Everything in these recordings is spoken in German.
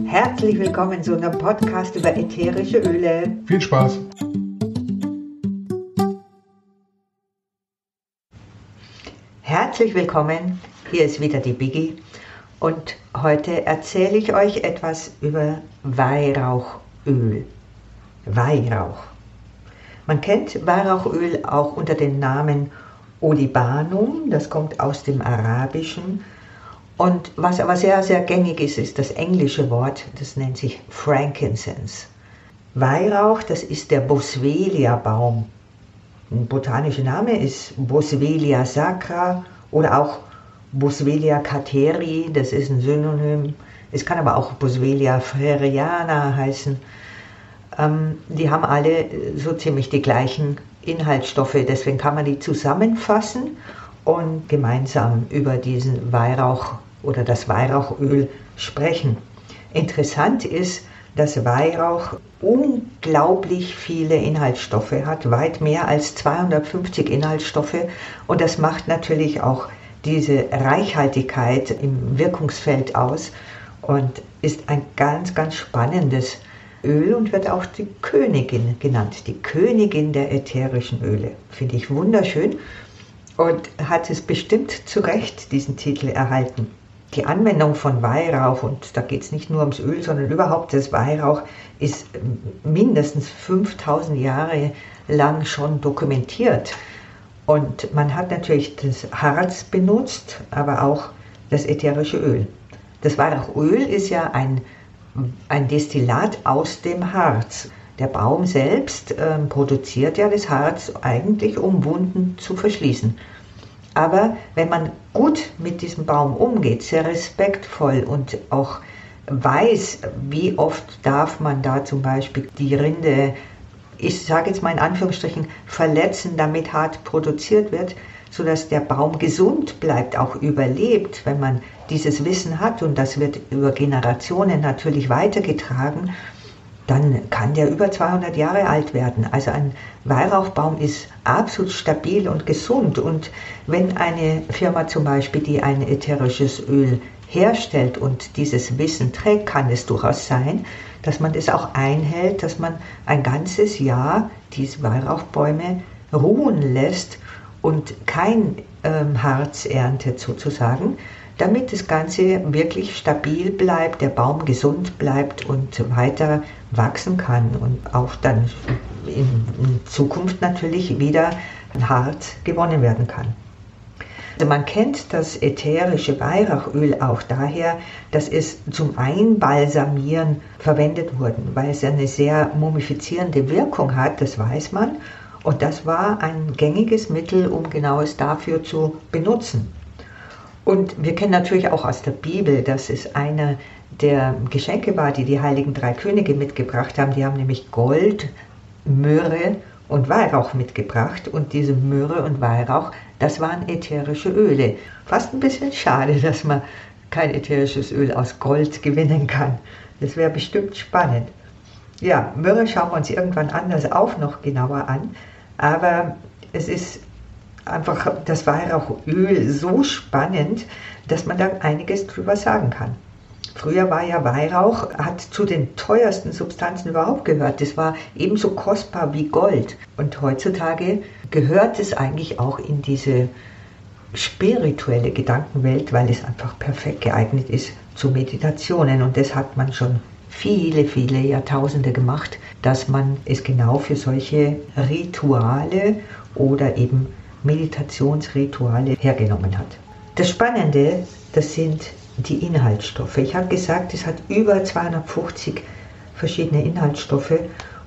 Herzlich willkommen zu einem Podcast über ätherische Öle. Viel Spaß! Herzlich willkommen, hier ist wieder die Biggie und heute erzähle ich euch etwas über Weihrauchöl. Weihrauch. Man kennt Weihrauchöl auch unter dem Namen Olibanum, das kommt aus dem Arabischen. Und was aber sehr, sehr gängig ist, ist das englische Wort, das nennt sich Frankincense. Weihrauch, das ist der Boswellia-Baum. Ein botanischer Name ist Boswellia sacra oder auch Boswellia cateri, das ist ein Synonym. Es kann aber auch Boswellia freriana heißen. Ähm, die haben alle so ziemlich die gleichen Inhaltsstoffe, deswegen kann man die zusammenfassen und gemeinsam über diesen Weihrauch oder das Weihrauchöl sprechen. Interessant ist, dass Weihrauch unglaublich viele Inhaltsstoffe hat, weit mehr als 250 Inhaltsstoffe und das macht natürlich auch diese Reichhaltigkeit im Wirkungsfeld aus und ist ein ganz, ganz spannendes Öl und wird auch die Königin genannt, die Königin der ätherischen Öle. Finde ich wunderschön und hat es bestimmt zu Recht diesen Titel erhalten. Die Anwendung von Weihrauch, und da geht es nicht nur ums Öl, sondern überhaupt das Weihrauch, ist mindestens 5000 Jahre lang schon dokumentiert. Und man hat natürlich das Harz benutzt, aber auch das ätherische Öl. Das Weihrauchöl ist ja ein ein Destillat aus dem Harz. Der Baum selbst äh, produziert ja das Harz eigentlich, um Wunden zu verschließen. Aber wenn man gut mit diesem Baum umgeht, sehr respektvoll und auch weiß, wie oft darf man da zum Beispiel die Rinde, ich sage jetzt mal in Anführungsstrichen, verletzen, damit hart produziert wird, sodass der Baum gesund bleibt, auch überlebt, wenn man dieses Wissen hat. Und das wird über Generationen natürlich weitergetragen, dann kann der über 200 Jahre alt werden. Also ein Weihrauchbaum ist absolut stabil und gesund. Und wenn eine Firma zum Beispiel, die ein ätherisches Öl herstellt und dieses Wissen trägt, kann es durchaus sein, dass man das auch einhält, dass man ein ganzes Jahr diese Weihrauchbäume ruhen lässt und kein ähm, Harz erntet sozusagen, damit das Ganze wirklich stabil bleibt, der Baum gesund bleibt und weiter wachsen kann und auch dann in Zukunft natürlich wieder Harz gewonnen werden kann. Also man kennt das ätherische Weihrauchöl auch daher, dass es zum Einbalsamieren verwendet wurde, weil es eine sehr mumifizierende Wirkung hat, das weiß man. Und das war ein gängiges Mittel, um genau es dafür zu benutzen. Und wir kennen natürlich auch aus der Bibel, dass es einer der Geschenke war, die die heiligen drei Könige mitgebracht haben. Die haben nämlich Gold, Myrrhe und Weihrauch mitgebracht. Und diese Myrrhe und Weihrauch, das waren ätherische Öle. Fast ein bisschen schade, dass man kein ätherisches Öl aus Gold gewinnen kann. Das wäre bestimmt spannend. Ja, Myrrhe schauen wir uns irgendwann anders auch noch genauer an. Aber es ist einfach das Weihrauchöl so spannend, dass man da einiges drüber sagen kann. Früher war ja Weihrauch, hat zu den teuersten Substanzen überhaupt gehört. Das war ebenso kostbar wie Gold. Und heutzutage gehört es eigentlich auch in diese spirituelle Gedankenwelt, weil es einfach perfekt geeignet ist zu Meditationen. Und das hat man schon viele, viele Jahrtausende gemacht, dass man es genau für solche Rituale oder eben Meditationsrituale hergenommen hat. Das Spannende, das sind die Inhaltsstoffe. Ich habe gesagt, es hat über 250 verschiedene Inhaltsstoffe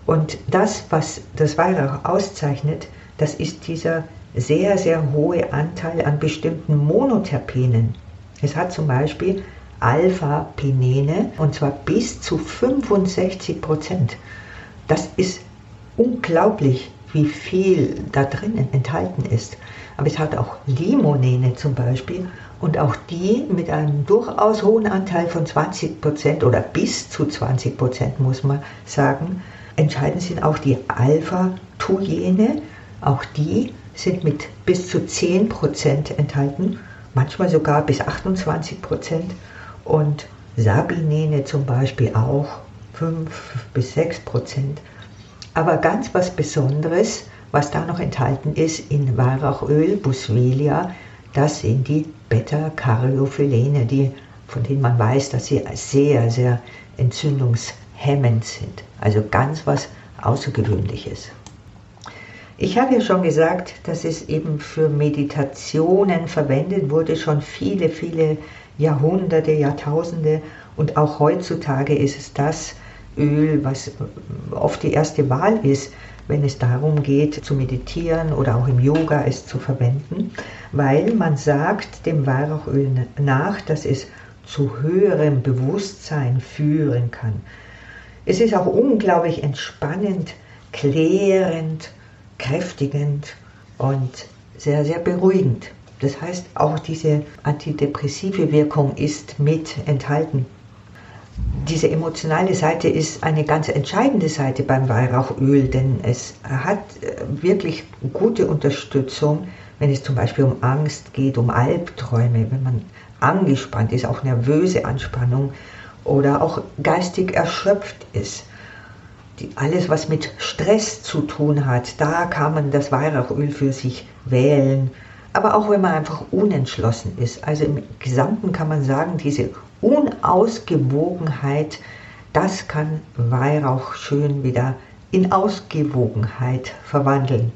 und das, was das Weihrauch auszeichnet, das ist dieser sehr, sehr hohe Anteil an bestimmten Monoterpenen. Es hat zum Beispiel Alpha-Pinene und zwar bis zu 65 Prozent. Das ist unglaublich wie viel da drinnen enthalten ist. Aber es hat auch Limonene zum Beispiel und auch die mit einem durchaus hohen Anteil von 20 Prozent oder bis zu 20 Prozent muss man sagen. Entscheidend sind auch die Alpha-Thujene. Auch die sind mit bis zu 10 Prozent enthalten, manchmal sogar bis 28 Prozent. Und Sabinene zum Beispiel auch 5 bis 6 Prozent. Aber ganz was Besonderes, was da noch enthalten ist in Weihrauchöl, Busvelia, das sind die Beta-Caryophyllene, die, von denen man weiß, dass sie sehr, sehr entzündungshemmend sind. Also ganz was Außergewöhnliches. Ich habe ja schon gesagt, dass es eben für Meditationen verwendet wurde, schon viele, viele Jahrhunderte, Jahrtausende. Und auch heutzutage ist es das Öl, was oft die erste Wahl ist, wenn es darum geht, zu meditieren oder auch im Yoga es zu verwenden, weil man sagt dem Weihrauchöl nach, dass es zu höherem Bewusstsein führen kann. Es ist auch unglaublich entspannend, klärend, kräftigend und sehr, sehr beruhigend. Das heißt, auch diese antidepressive Wirkung ist mit enthalten. Diese emotionale Seite ist eine ganz entscheidende Seite beim Weihrauchöl, denn es hat äh, wirklich gute Unterstützung, wenn es zum Beispiel um Angst geht, um Albträume, wenn man angespannt ist, auch nervöse Anspannung oder auch geistig erschöpft ist. Die, alles, was mit Stress zu tun hat, da kann man das Weihrauchöl für sich wählen aber auch wenn man einfach unentschlossen ist. Also im Gesamten kann man sagen, diese Unausgewogenheit, das kann Weihrauch schön wieder in Ausgewogenheit verwandeln.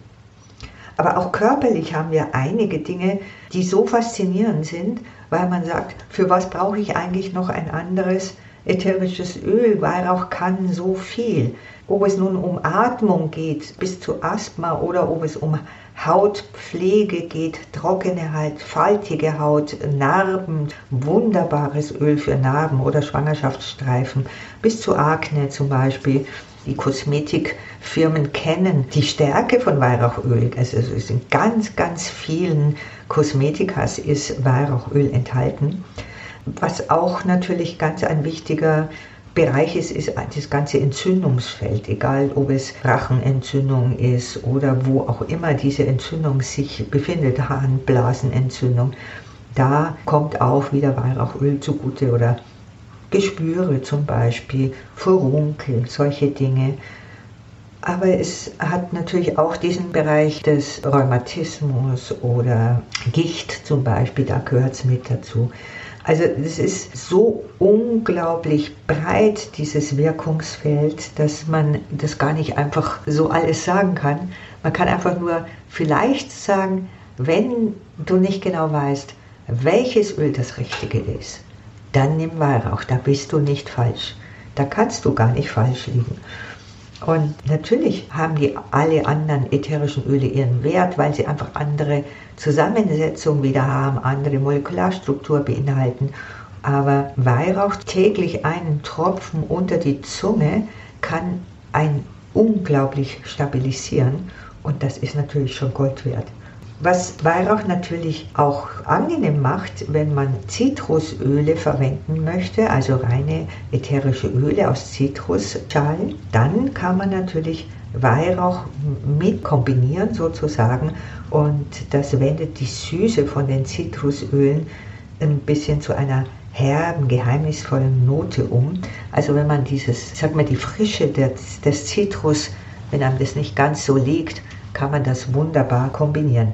Aber auch körperlich haben wir einige Dinge, die so faszinierend sind, weil man sagt, für was brauche ich eigentlich noch ein anderes ätherisches Öl? Weihrauch kann so viel. Ob es nun um Atmung geht, bis zu Asthma oder ob es um Hautpflege geht, trockene Haut, faltige Haut, Narben, wunderbares Öl für Narben oder Schwangerschaftsstreifen, bis zu Akne zum Beispiel. Die Kosmetikfirmen kennen die Stärke von Weihrauchöl. Also in ganz, ganz vielen Kosmetikas ist Weihrauchöl enthalten. Was auch natürlich ganz ein wichtiger Bereich ist, ist das ganze Entzündungsfeld, egal ob es Rachenentzündung ist oder wo auch immer diese Entzündung sich befindet, Harnblasenentzündung. Da kommt auch wieder Weihrauchöl zugute oder Gespüre zum Beispiel, Furunkel, solche Dinge. Aber es hat natürlich auch diesen Bereich des Rheumatismus oder Gicht zum Beispiel, da gehört es mit dazu. Also es ist so unglaublich breit, dieses Wirkungsfeld, dass man das gar nicht einfach so alles sagen kann. Man kann einfach nur vielleicht sagen, wenn du nicht genau weißt, welches Öl das Richtige ist, dann nimm Weihrauch, da bist du nicht falsch. Da kannst du gar nicht falsch liegen. Und natürlich haben die alle anderen ätherischen Öle ihren Wert, weil sie einfach andere Zusammensetzung wieder haben, andere Molekularstruktur beinhalten. Aber Weihrauch täglich einen Tropfen unter die Zunge kann ein unglaublich stabilisieren und das ist natürlich schon Gold wert. Was Weihrauch natürlich auch angenehm macht, wenn man Zitrusöle verwenden möchte, also reine ätherische Öle aus Zitrusschalen, dann kann man natürlich Weihrauch mit kombinieren sozusagen und das wendet die Süße von den Zitrusölen ein bisschen zu einer herben, geheimnisvollen Note um. Also wenn man dieses, sag mal, die Frische des, des Zitrus, wenn einem das nicht ganz so liegt, kann man das wunderbar kombinieren.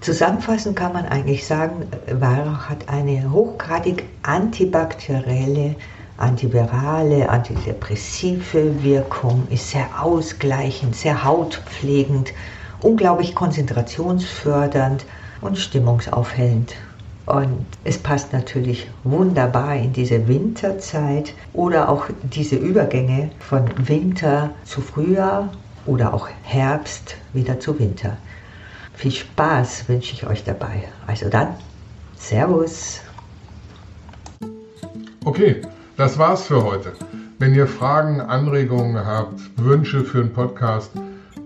Zusammenfassend kann man eigentlich sagen, Weihrauch hat eine hochgradig antibakterielle, antivirale, antidepressive Wirkung, ist sehr ausgleichend, sehr hautpflegend, unglaublich konzentrationsfördernd und stimmungsaufhellend. Und es passt natürlich wunderbar in diese Winterzeit oder auch diese Übergänge von Winter zu Frühjahr oder auch Herbst wieder zu Winter. Viel Spaß wünsche ich euch dabei. Also dann, Servus. Okay, das war's für heute. Wenn ihr Fragen, Anregungen habt, Wünsche für einen Podcast,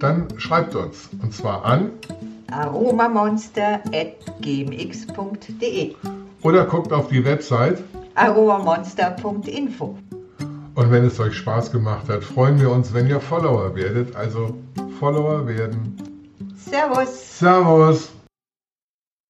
dann schreibt uns. Und zwar an aromamonster.gmx.de oder guckt auf die Website aromamonster.info. Und wenn es euch Spaß gemacht hat, freuen wir uns, wenn ihr Follower werdet. Also Follower werden Servus. Servus.